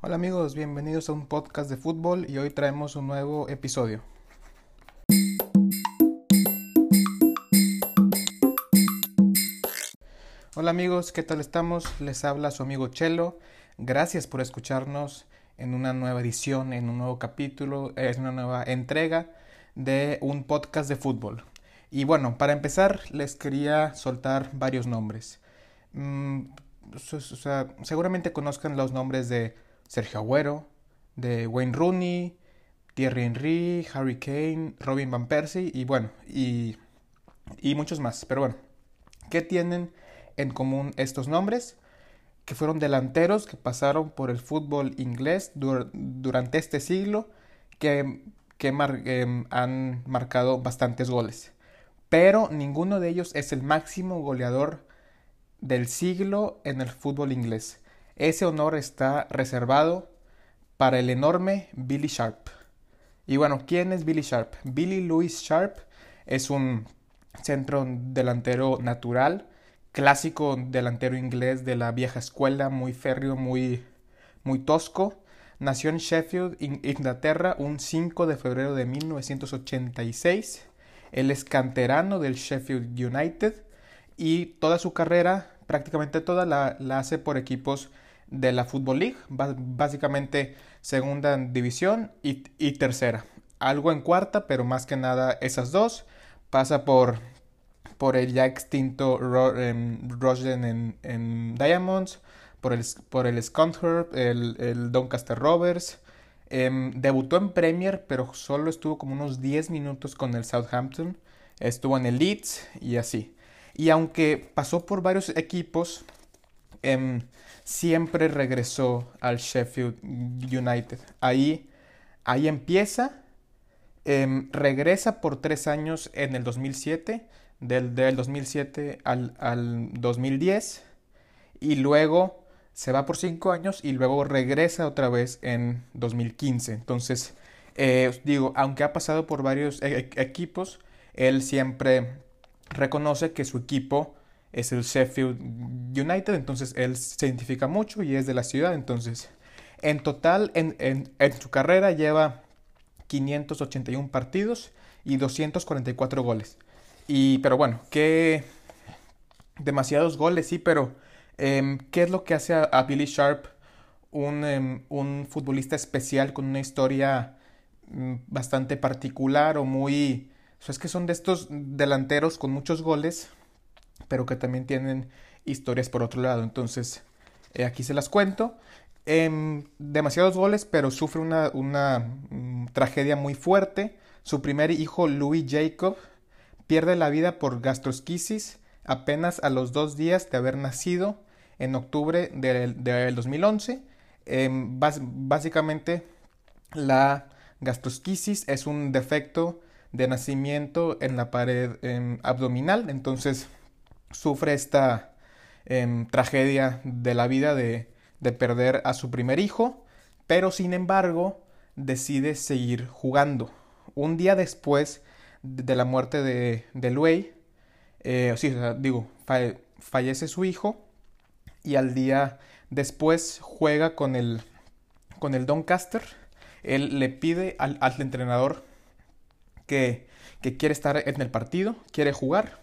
Hola amigos, bienvenidos a un podcast de fútbol y hoy traemos un nuevo episodio. Hola amigos, ¿qué tal estamos? Les habla su amigo Chelo. Gracias por escucharnos en una nueva edición, en un nuevo capítulo, es una nueva entrega de un podcast de fútbol. Y bueno, para empezar les quería soltar varios nombres. Mm, seguramente conozcan los nombres de Sergio Agüero, de Wayne Rooney, Thierry Henry, Harry Kane, Robin Van Persie y bueno, y, y muchos más. Pero bueno, ¿qué tienen en común estos nombres? Que fueron delanteros que pasaron por el fútbol inglés durante este siglo, que, que han marcado bastantes goles. Pero ninguno de ellos es el máximo goleador del siglo en el fútbol inglés. Ese honor está reservado para el enorme Billy Sharp. Y bueno, ¿quién es Billy Sharp? Billy Louis Sharp es un centro delantero natural, clásico delantero inglés de la vieja escuela, muy férreo, muy, muy tosco. Nació en Sheffield, Inglaterra, un 5 de febrero de 1986. Él es canterano del Sheffield United y toda su carrera, prácticamente toda, la, hace por equipos de la Football League, básicamente segunda división y, tercera. Algo en cuarta, pero más que nada esas dos. Pasa por, por el ya extinto em, Rosden en, Diamonds, por el, por el el, el Doncaster Rovers. Em, debutó en Premier, pero solo estuvo como unos 10 minutos con el Southampton. Estuvo en el Leeds y así. Y aunque pasó por varios equipos, em, siempre regresó al Sheffield United. Ahí, ahí empieza, em, regresa por tres años en el 2007, del, 2007 al, al 2010, y luego se va por cinco años y luego regresa otra vez en 2015. Entonces, eh, digo, aunque ha pasado por varios e-, e-, equipos, él siempre reconoce que su equipo es el Sheffield United, entonces él se identifica mucho y es de la ciudad, entonces en total en, en, su carrera lleva 581 partidos y 244 goles. Y pero bueno, que demasiados goles, sí, pero em, ¿qué es lo que hace a, Billy Sharp un, em, un, futbolista especial con una historia mm, bastante particular o muy es que son de estos delanteros con muchos goles, pero que también tienen historias por otro lado. Entonces, eh, aquí se las cuento. Em, demasiados goles, pero sufre una, una mm, tragedia muy fuerte. Su primer hijo, Louis Jacob, pierde la vida por gastrosquisis apenas a los dos días de haber nacido en octubre del, 2011. Em, básicamente, la gastrosquisis es un defecto de nacimiento en la pared em, abdominal. Entonces sufre esta em, tragedia de la vida de, perder a su primer hijo, pero sin embargo decide seguir jugando. Un día después de la muerte de, de Luey, eh, sí, digo, fallece su hijo y al día después juega con el, con el Doncaster. Él le pide al, al entrenador que, quiere estar en el partido, quiere jugar.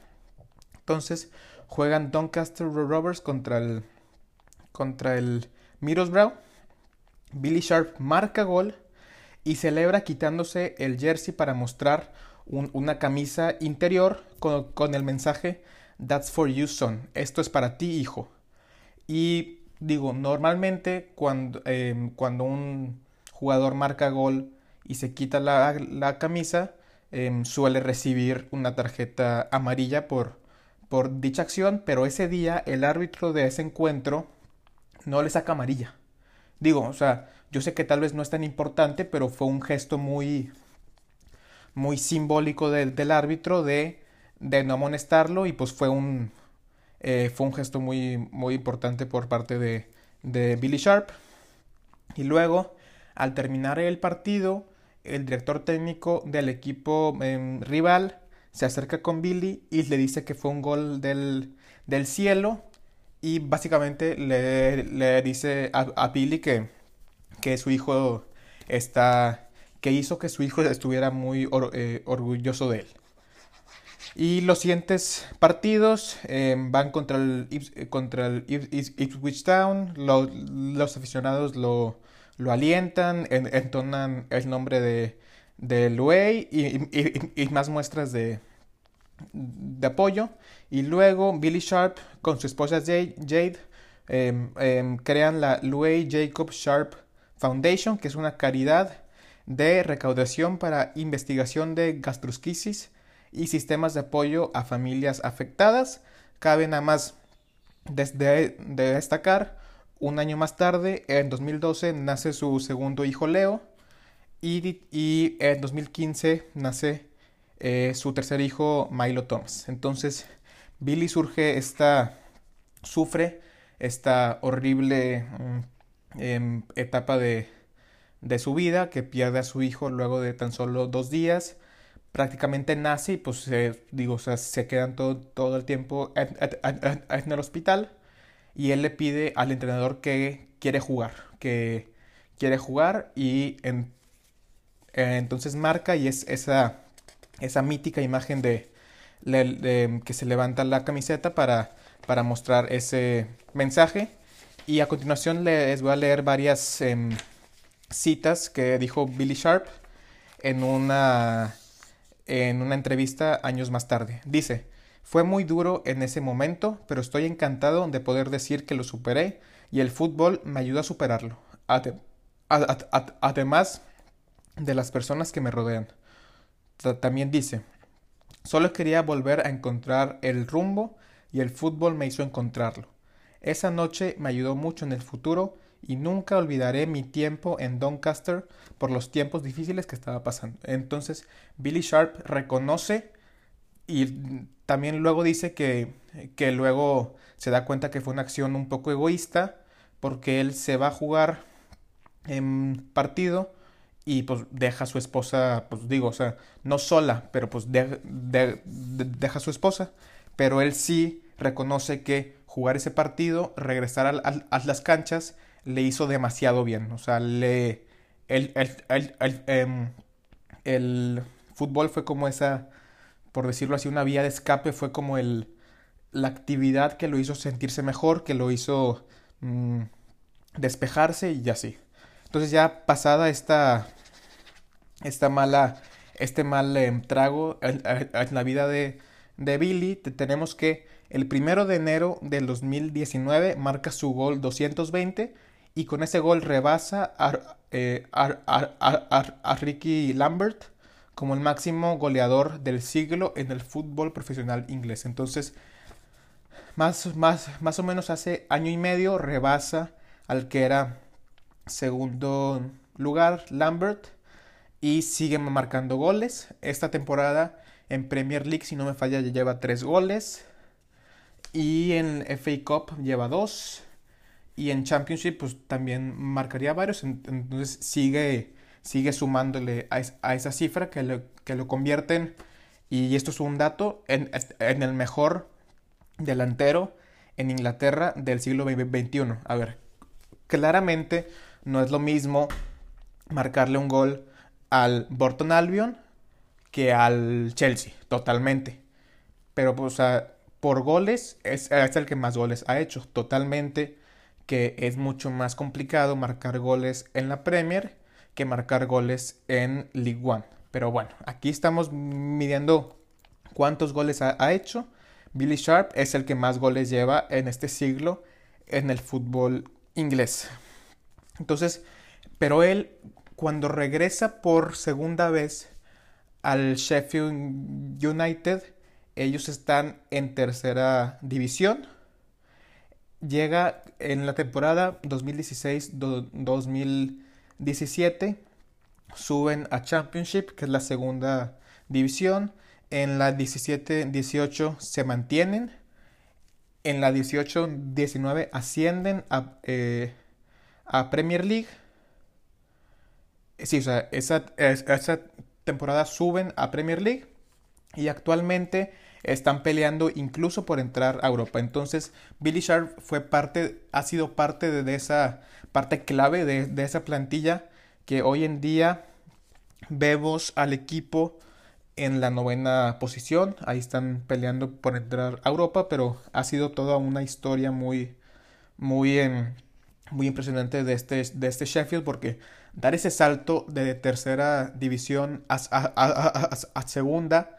Entonces juegan Doncaster Rovers contra el, contra el Middlesbrough. Billy Sharp marca gol y celebra quitándose el jersey para mostrar una camisa interior con, el mensaje That's for you, son. Esto es para ti, hijo. Y digo, normalmente cuando, em, cuando un jugador marca gol y se quita la, la camisa, Em, suele recibir una tarjeta amarilla por, por dicha acción, pero ese día el árbitro de ese encuentro no le saca amarilla. Digo, o sea, yo sé que tal vez no es tan importante, pero fue un gesto muy, muy simbólico del árbitro de, de, no amonestarlo y pues fue un, eh, fue un gesto muy, muy importante por parte de, de Billy Sharp. Y luego, al terminar el partido, el director técnico del equipo em, rival se acerca con Billy y le dice que fue un gol del, del cielo y básicamente le, le dice a, Billy que, que su hijo está, que hizo que su hijo estuviera muy eh, orgulloso de él. Y los siguientes partidos em, van contra el, contra el Ipswich Town. los aficionados lo, lo alientan, entonan el nombre de, de Luey y, más muestras de, apoyo. Y luego Billy Sharp con su esposa Jade, em, em, crean la Luey Jacob Sharp Foundation, que es una caridad de recaudación para investigación de gastrosquisis y sistemas de apoyo a familias afectadas. Cabe nada más destacar, un año más tarde, en 2012, nace su segundo hijo Leo y, y en 2015 nace eh, su tercer hijo Milo Thomas. Entonces, Billy surge esta, sufre esta horrible mm, em, etapa de, de su vida que pierde a su hijo luego de tan solo dos días prácticamente nace y pues digo, o sea, se quedan todo, todo el tiempo en, el hospital y él le pide al entrenador que quiere jugar, que quiere jugar y entonces marca y es esa, esa mítica imagen de, que se levanta la camiseta para, para mostrar ese mensaje y a continuación les voy a leer varias em, citas que dijo Billy Sharp en una en una entrevista años más tarde. Dice, fue muy duro en ese momento, pero estoy encantado de poder decir que lo superé y el fútbol me ayudó a superarlo. Además de las personas que me rodean. También dice, solo quería volver a encontrar el rumbo y el fútbol me hizo encontrarlo. Esa noche me ayudó mucho en el futuro y nunca olvidaré mi tiempo en Doncaster por los tiempos difíciles que estaba pasando. Entonces, Billy Sharp reconoce y también luego dice que, que luego se da cuenta que fue una acción un poco egoísta porque él se va a jugar en partido y pues deja a su esposa, pues digo, o sea, no sola, pero pues deja a su esposa, pero él sí reconoce que jugar ese partido, regresar a las canchas le hizo demasiado bien. O sea, le. El, em, el, fútbol fue como esa, por decirlo así, una vía de escape, fue como el, la actividad que lo hizo sentirse mejor, que lo hizo mm, despejarse y así. Entonces ya pasada esta, esta mala, este mal em, trago en, la vida de, de Billy, tenemos que el primero de enero del 2019 marca su gol 220 y con ese gol rebasa eh, a, Ricky Lambert como el máximo goleador del siglo en el fútbol profesional inglés. Entonces, más, más, más o menos hace año y medio rebasa al que era segundo lugar, Lambert, y sigue marcando goles. Esta temporada en Premier League, si no me falla, ya lleva tres goles. Y en FA Cup lleva dos. Y en Championship, pues también marcaría varios. Entonces sigue, sigue sumándole a, esa cifra que lo, que lo convierten. Y esto es un dato en, en el mejor delantero en Inglaterra del siglo XXI. A ver, claramente no es lo mismo marcarle un gol al Burton Albion que al Chelsea, totalmente. Pero, pues, por goles es, es, el que más goles ha hecho, totalmente que es mucho más complicado marcar goles en la Premier que marcar goles en League One. Pero bueno, aquí estamos midiendo cuántos goles ha, hecho. Billy Sharp es el que más goles lleva en este siglo en el fútbol inglés. Entonces, pero él cuando regresa por segunda vez al Sheffield United, ellos están en tercera división llega en la temporada 2016-2017, suben a Championship, que es la segunda división. En la 17-18 se mantienen. En la 18-19 ascienden a, eh, a, Premier League. Sí, o sea, esa, esa temporada suben a Premier League. Y actualmente están peleando incluso por entrar a Europa. Entonces, Billy Sharp fue parte, ha sido parte de, esa parte clave de, esa plantilla que hoy en día vemos al equipo en la novena posición. Ahí están peleando por entrar a Europa, pero ha sido toda una historia muy, muy, muy impresionante de este, de este Sheffield porque dar ese salto de tercera división a, segunda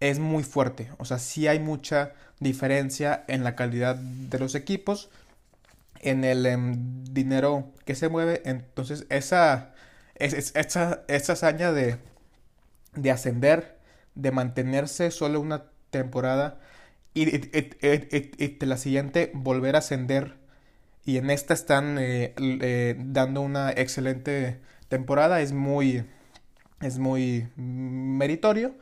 es muy fuerte. O sea, sí hay mucha diferencia en la calidad de los equipos, en el em, dinero que se mueve. Entonces, esa, esa, esa hazaña de, de ascender, de mantenerse solo una temporada y, y, la siguiente volver a ascender y en esta están eh, eh, dando una excelente temporada, es muy, es muy meritorio.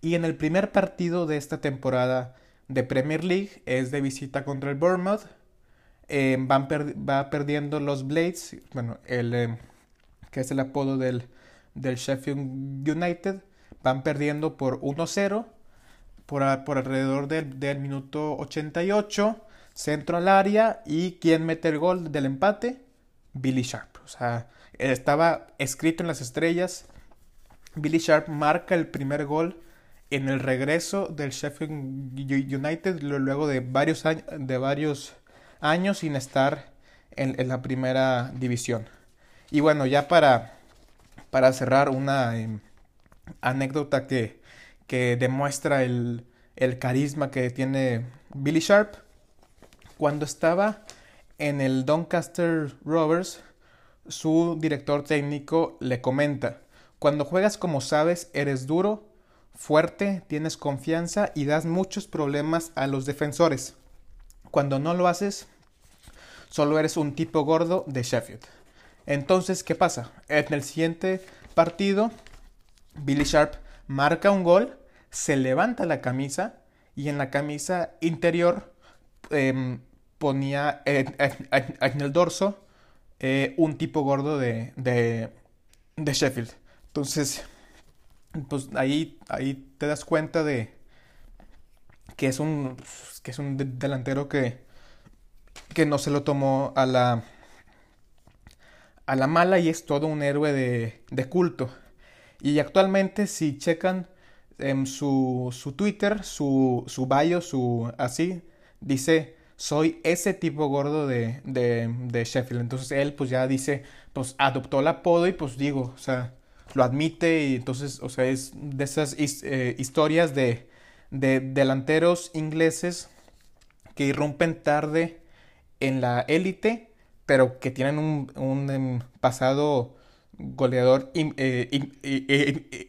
Y en el primer partido de esta temporada de Premier League es de visita contra el Bournemouth. Eh, van va perdiendo los Blades, bueno, el, que es el apodo del, del Sheffield United, van perdiendo por 1-0 por, por, alrededor del, del minuto 88 centro al área y quién mete el gol del empate, Billy Sharp. O sea, estaba escrito en las estrellas. Billy Sharp marca el primer gol en el regreso del Sheffield United luego de varios, años, de varios años sin estar en, la primera división. Y bueno, ya para, para cerrar una em, anécdota que, que demuestra el, el carisma que tiene Billy Sharp cuando estaba en el Doncaster Rovers, su director técnico le comenta, cuando juegas como sabes, eres duro, fuerte, tienes confianza y das muchos problemas a los defensores. Cuando no lo haces, solo eres un tipo gordo de Sheffield. Entonces, ¿qué pasa? En el siguiente partido, Billy Sharp marca un gol, se levanta la camisa y en la camisa interior Em, ponía en, el dorso eh, un tipo gordo de, de, Sheffield. Entonces, pues ahí, ahí te das cuenta de que es un, que es un delantero que, que no se lo tomó a la, a la mala y es todo un héroe de, de culto. Y actualmente si checan en su, su Twitter, su, su bio, su así, dice, soy ese tipo gordo de, de, Sheffield. Entonces él pues ya dice, pues adoptó el apodo y pues digo, o sea, lo admite y entonces, o sea, es de esas eh, historias de, de delanteros ingleses que irrumpen tarde en la élite, pero que tienen un, em, pasado goleador eh,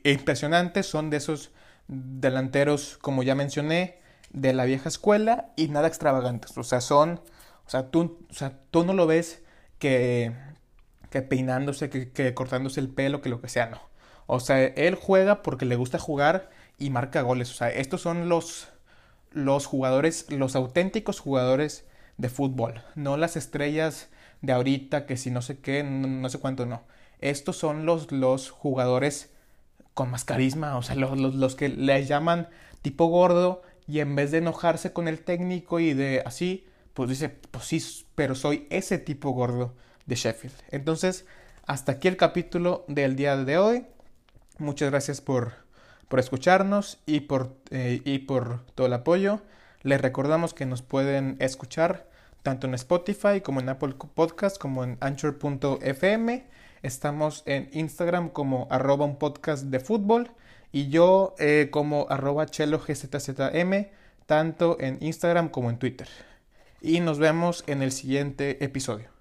impresionante. Son de esos delanteros, como ya mencioné, de la vieja escuela y nada extravagantes. O sea, son, o sea, tú, o sea, tú no lo ves que, que peinándose, que, que, cortándose el pelo, que lo que sea, no. O sea, él juega porque le gusta jugar y marca goles. O sea, estos son los, los jugadores, los auténticos jugadores de fútbol, no las estrellas de ahorita que si no sé qué, no, sé cuánto, no. Estos son los, los jugadores con más carisma, o sea, los, los, los que les llaman tipo gordo y en vez de enojarse con el técnico y de así, pues dice, pues sí, pero soy ese tipo gordo de Sheffield. Entonces, hasta aquí el capítulo del día de hoy. Muchas gracias por, por escucharnos y por, eh, y por todo el apoyo. Les recordamos que nos pueden escuchar tanto en Spotify como en Apple Podcast como en Anchor.fm. Estamos en Instagram como arroba un podcast de fútbol y yo eh, como arroba chelo gzzm, tanto en Instagram como en Twitter. Y nos vemos en el siguiente episodio.